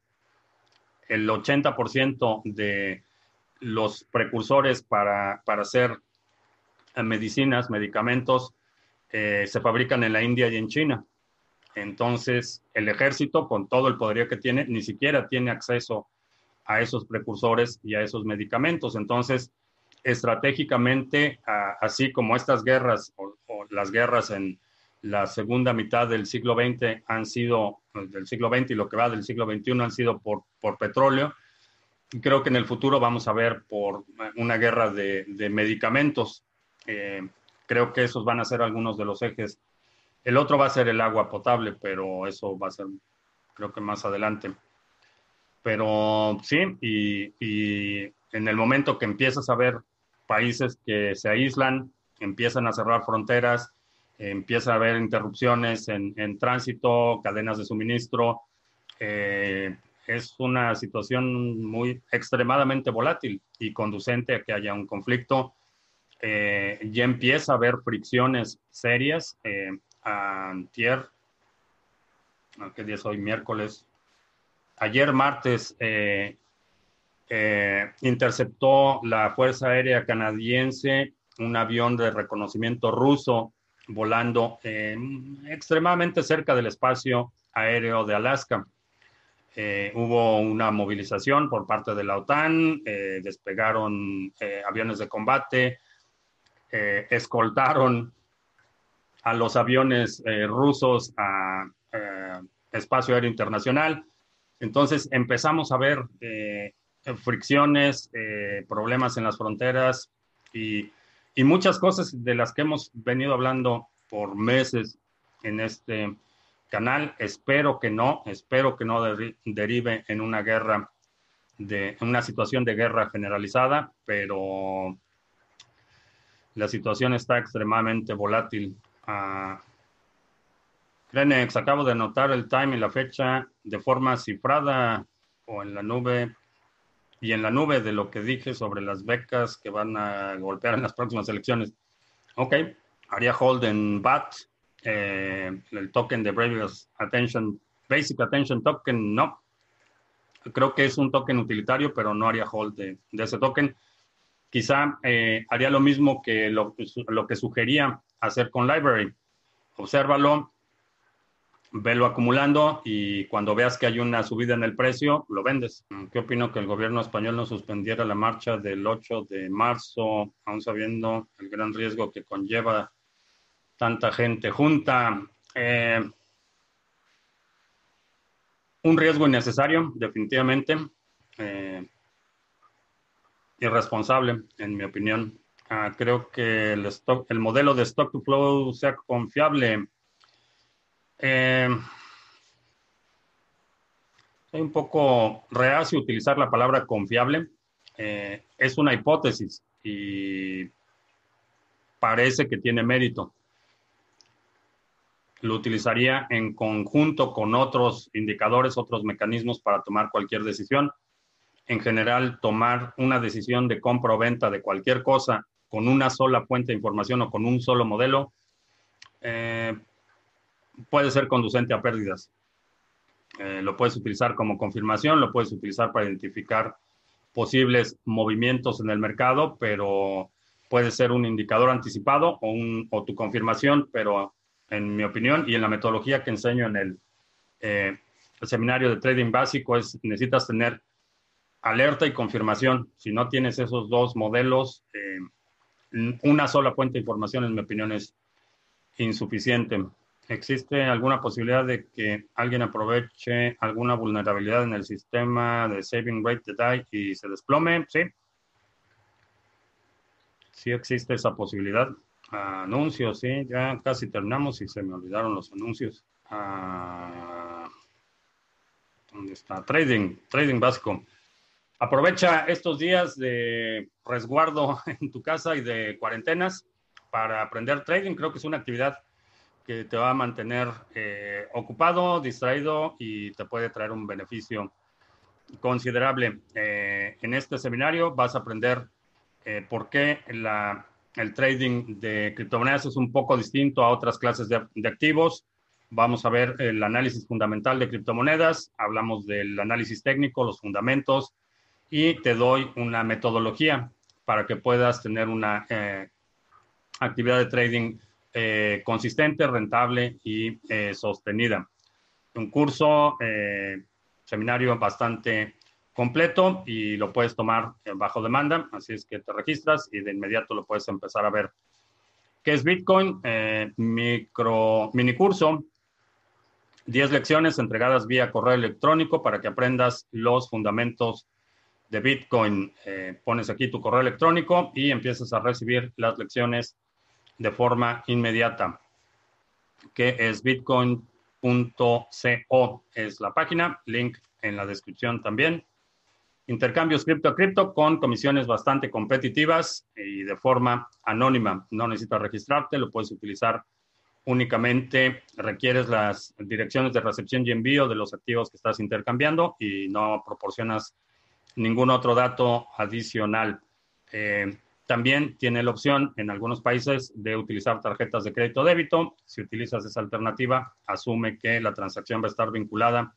El 80% de los precursores para, hacer medicinas, medicamentos, eh, se fabrican en la India y en China. Entonces, el ejército, con todo el poderío que tiene, ni siquiera tiene acceso a esos precursores y a esos medicamentos. Entonces, estratégicamente, así como estas guerras las guerras en la segunda mitad del siglo XX han sido, del siglo XX y lo que va del siglo XXI han sido por, por petróleo, creo que en el futuro vamos a ver por una guerra de, medicamentos. Eh, creo que esos van a ser algunos de los ejes el otro va a ser el agua potable, pero eso va a ser, creo que más adelante. Pero sí, y, en el momento que empiezas a ver países que se aíslan, empiezan a cerrar fronteras, empieza a haber interrupciones en, tránsito, cadenas de suministro, eh, es una situación muy extremadamente volátil y conducente a que haya un conflicto. Eh, ya empieza a haber fricciones serias. Eh, antier, ¿qué día es hoy? Miércoles. Ayer martes eh, eh, interceptó la Fuerza Aérea Canadiense un avión de reconocimiento ruso volando extremadamente cerca del espacio aéreo de Alaska. Eh, hubo una movilización por parte de la OTAN, despegaron aviones de combate, escoltaron a los aviones eh, rusos a eh, espacio aéreo internacional. Entonces empezamos a ver eh, fricciones, problemas en las fronteras y, y, muchas cosas de las que hemos venido hablando por meses en este canal. Espero que no, espero que no derive en una guerra, de, en una situación de guerra generalizada, pero la situación está extremadamente volátil. Uh, acabo de anotar el time y la fecha de forma cifrada o en la nube y en la nube de lo que dije sobre las becas que van a golpear en las próximas elecciones. Ok, haría hold en BAT, eh, el token de Previous Attention, Basic Attention Token, no. Creo que es un token utilitario, pero no haría hold de, ese token. Quizá eh, haría lo mismo que lo, lo que sugería hacer con Library. Obsérvalo, velo acumulando y cuando veas que hay una subida en el precio, lo vendes. ¿Qué opino que el gobierno español no suspendiera la marcha del 8 de marzo, aún sabiendo el gran riesgo que conlleva tanta gente junta? Eh, un riesgo innecesario, definitivamente. Eh, irresponsable, en mi opinión. Ah, creo que el, stock, el modelo de stock to flow sea confiable. Eh, soy un poco reacio utilizar la palabra confiable. Eh, es una hipótesis y parece que tiene mérito. Lo utilizaría en conjunto con otros indicadores, otros mecanismos para tomar cualquier decisión. En general, tomar una decisión de compra o venta de cualquier cosa con una sola fuente de información o con un solo modelo eh, puede ser conducente a pérdidas. Eh, lo puedes utilizar como confirmación, lo puedes utilizar para identificar posibles movimientos en el mercado, pero puede ser un indicador anticipado o, un, o tu confirmación, pero en mi opinión y en la metodología que enseño en el, eh, seminario de trading básico es necesitas tener alerta y confirmación. Si no tienes esos dos modelos, eh, una sola fuente de información, en mi opinión, es insuficiente. ¿Existe alguna posibilidad de que alguien aproveche alguna vulnerabilidad en el sistema de saving rate de DAI y se desplome? Sí. Sí existe esa posibilidad. Anuncios, sí, ya casi terminamos y se me olvidaron los anuncios. Ah, ¿Dónde está? Trading, trading básico. Aprovecha estos días de resguardo en tu casa y de cuarentenas para aprender trading. Creo que es una actividad que te va a mantener eh, ocupado, distraído y te puede traer un beneficio considerable. Eh, en este seminario vas a aprender eh, por qué la, el trading de criptomonedas es un poco distinto a otras clases de, de, activos. Vamos a ver el análisis fundamental de criptomonedas, hablamos del análisis técnico, los fundamentos y te doy una metodología para que puedas tener una actividad de trading eh, consistente, rentable y eh, sostenida. Un curso, eh, seminario bastante completo y lo puedes tomar bajo demanda, así es que te registras y de inmediato lo puedes empezar a ver. ¿Qué es Bitcoin? micro, mini curso, 10 lecciones entregadas vía correo electrónico para que aprendas los fundamentos de Bitcoin. pones aquí tu correo electrónico y empiezas a recibir las lecciones de forma inmediata, que es bitcoin.co es la página, link en la descripción también. Intercambios cripto a cripto con comisiones bastante competitivas y de forma anónima. No necesitas registrarte, lo puedes utilizar únicamente, requieres las direcciones de recepción y envío de los activos que estás intercambiando y no proporcionas ningún otro dato adicional. Eh, también tiene la opción en algunos países de utilizar tarjetas de crédito débito. Si utilizas esa alternativa, asume que la transacción va a estar vinculada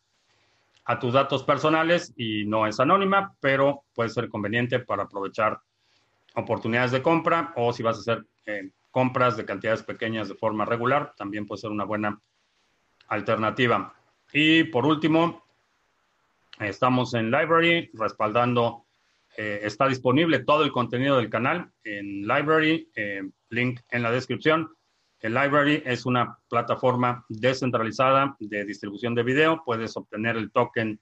a tus datos personales y no es anónima, pero puede ser conveniente para aprovechar oportunidades de compra o si vas a hacer eh, compras de cantidades pequeñas de forma regular, también puede ser una buena alternativa. Y por último, estamos en Library respaldando eh, está disponible todo el contenido del canal en Library, eh, link en la descripción. El Library es una plataforma descentralizada de distribución de video. Puedes obtener el token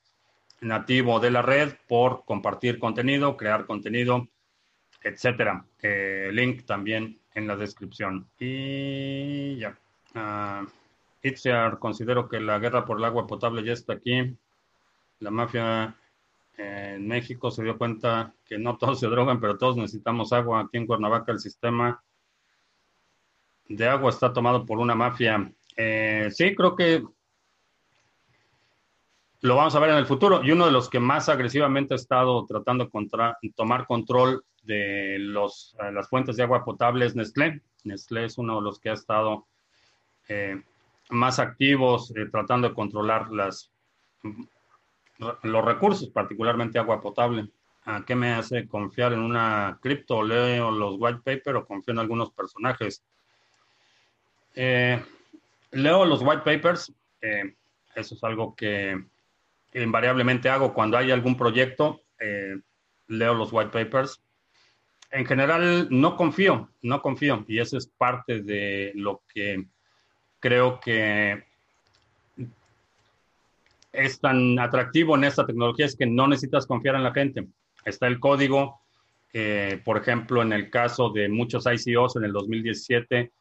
nativo de la red por compartir contenido, crear contenido, etcétera. Eh, link también en la descripción. Y ya. Uh, Itziar, considero que la guerra por el agua potable ya está aquí. La mafia en México se dio cuenta que no todos se drogan, pero todos necesitamos agua. Aquí en Cuernavaca el sistema de agua está tomado por una mafia. Eh, sí, creo que lo vamos a ver en el futuro. Y uno de los que más agresivamente ha estado tratando de tomar control de los, eh, las fuentes de agua potable es Nestlé. Nestlé es uno de los que ha estado eh, más activos tratando de controlar las los recursos, particularmente agua potable. ¿A qué me hace confiar en una cripto? Leo los white paper o confío en algunos personajes. Eh, leo los white papers. Eh, eso es algo que invariablemente hago cuando hay algún proyecto. Eh, leo los white papers. En general, no confío, no confío. Y eso es parte de lo que creo que es tan atractivo en esta tecnología es que no necesitas confiar en la gente. Está el código, eh, por ejemplo, en el caso de muchos ICOs en el 2017,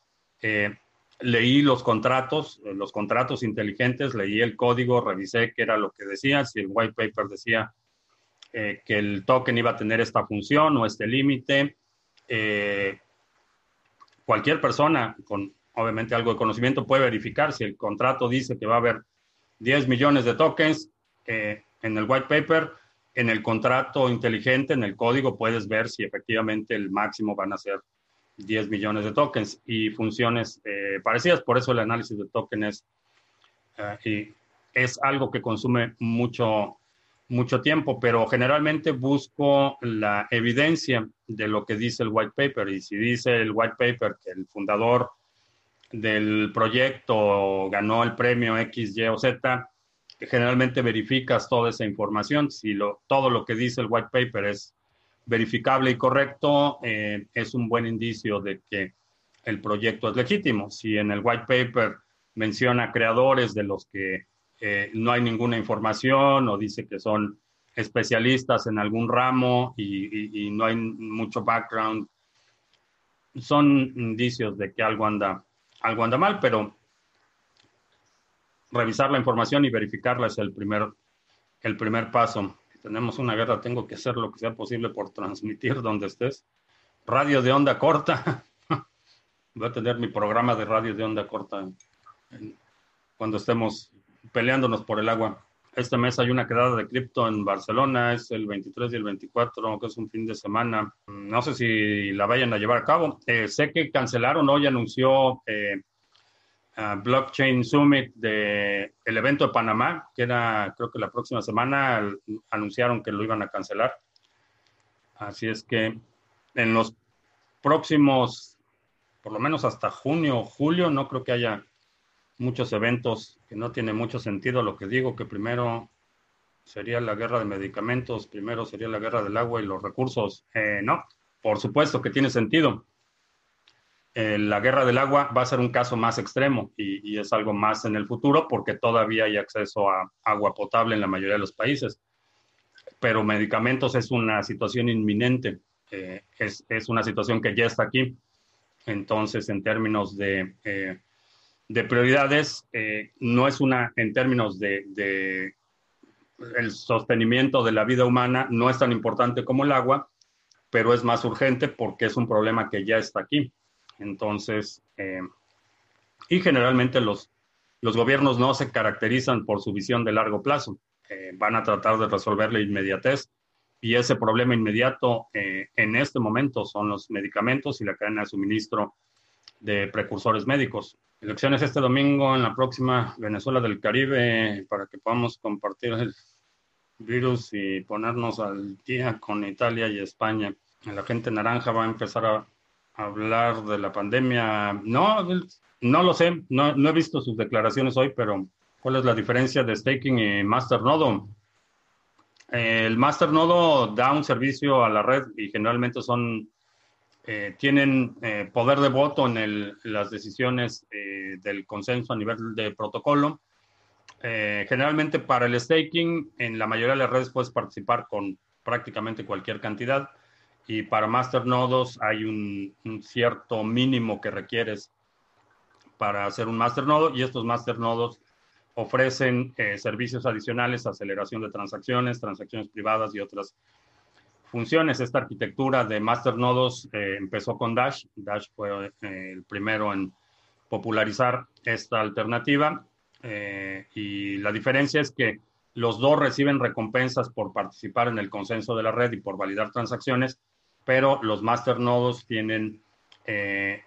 eh, leí los contratos, los contratos inteligentes, leí el código, revisé qué era lo que decía, si el white paper decía eh, que el token iba a tener esta función o este límite. cualquier persona con obviamente algo de conocimiento puede verificar si el contrato dice que va a haber 10 millones de tokens eh, en el white paper, en el contrato inteligente, en el código, puedes ver si efectivamente el máximo van a ser 10 millones de tokens y funciones eh, parecidas. Por eso el análisis de tokens eh, es algo que consume mucho, mucho tiempo, pero generalmente busco la evidencia de lo que dice el white paper. Y si dice el white paper que el fundador del proyecto ganó el premio X, Y o Z, generalmente verificas toda esa información. Si lo, todo lo que dice el white paper es verificable y correcto, eh, es un buen indicio de que el proyecto es legítimo. Si en el white paper menciona creadores de los que eh, no hay ninguna información o dice que son especialistas en algún ramo y no hay mucho background, son indicios de que algo anda algo anda mal, pero revisar la información y verificarla es el primer, el primer paso. Si tenemos una guerra, tengo que hacer lo que sea posible por transmitir donde estés. Radio de onda corta. Voy a tener mi programa de radio de onda corta cuando estemos peleándonos por el agua. Este mes hay una quedada de cripto en Barcelona, es el 23 y el 24, que es un fin de semana. No sé si la vayan a llevar a cabo. Eh, sé que cancelaron hoy, anunció eh, Blockchain Summit de el evento de Panamá, que era creo que la próxima semana, anunciaron que lo iban a cancelar. Así es que en los próximos, por lo menos hasta junio o julio, no creo que haya muchos eventos que no tiene mucho sentido lo que digo, que primero sería la guerra de medicamentos, primero sería la guerra del agua y los recursos. Eh, no, por supuesto que tiene sentido. Eh, la guerra del agua va a ser un caso más extremo y, es algo más en el futuro porque todavía hay acceso a agua potable en la mayoría de los países. Pero medicamentos es una situación inminente, eh, es, es, una situación que ya está aquí. Entonces, en términos de de prioridades eh, no es una, en términos de, el sostenimiento de la vida humana, no es tan importante como el agua, pero es más urgente porque es un problema que ya está aquí. Entonces, eh, y generalmente los, los gobiernos no se caracterizan por su visión de largo plazo. Eh, van a tratar de resolver la inmediatez y ese problema inmediato en este momento son los medicamentos y la cadena de suministro de precursores médicos. Elecciones este domingo en la próxima Venezuela del Caribe para que podamos compartir el virus y ponernos al día con Italia y España. La gente naranja va a empezar a hablar de la pandemia. No, no lo sé, no, he visto sus declaraciones hoy, pero ¿cuál es la diferencia de staking y masternodo? El masternodo da un servicio a la red y generalmente son eh, tienen eh, poder de voto en las decisiones eh, del consenso a nivel de protocolo. generalmente para el staking, en la mayoría de las redes puedes participar con prácticamente cualquier cantidad y para masternodos hay un, un cierto mínimo que requieres para hacer un masternodo y estos masternodos ofrecen servicios adicionales, aceleración de transacciones, transacciones privadas y otras funciones. Esta arquitectura de masternodos eh, empezó con Dash. Dash fue eh, el primero en popularizar esta alternativa. Eh, y la diferencia es que los dos reciben recompensas por participar en el consenso de la red y por validar transacciones, pero los masternodos tienen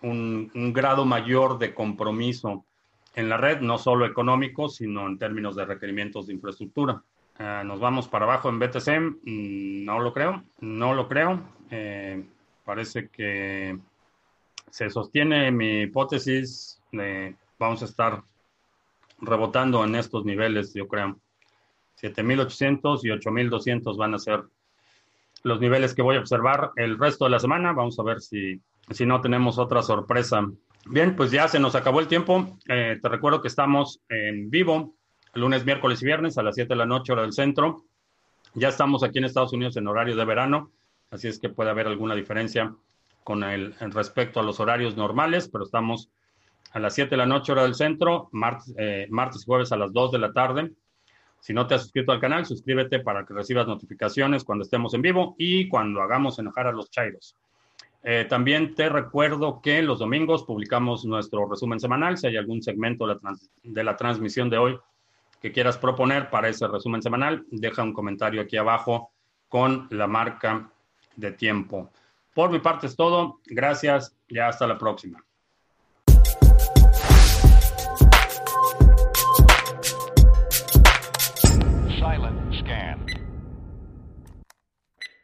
un, un grado mayor de compromiso en la red, no solo económico, sino en términos de requerimientos de infraestructura. Ah, nos vamos para abajo en BTC. No lo creo, no lo creo. Eh, parece que se sostiene mi hipótesis. vamos a estar rebotando en estos niveles, yo creo. 7800 y 8200 van a ser los niveles que voy a observar el resto de la semana. Vamos a ver si, si no tenemos otra sorpresa. Bien, pues ya se nos acabó el tiempo. Eh, te recuerdo que estamos en vivo lunes, miércoles y viernes a las 7 de la noche, hora del centro. Ya estamos aquí en Estados Unidos en horario de verano, así es que puede haber alguna diferencia con respecto a los horarios normales, pero estamos a las 7 de la noche, hora del centro, martes, eh, martes y jueves a las 2 de la tarde. Si no te has suscrito al canal, suscríbete para que recibas notificaciones cuando estemos en vivo y cuando hagamos enojar a los chairos. Eh, también te recuerdo que los domingos publicamos nuestro resumen semanal. Si hay algún segmento de la transmisión de hoy que quieras proponer para ese resumen semanal, deja un comentario aquí abajo con la marca de tiempo. Por mi parte es todo. Gracias y hasta la próxima.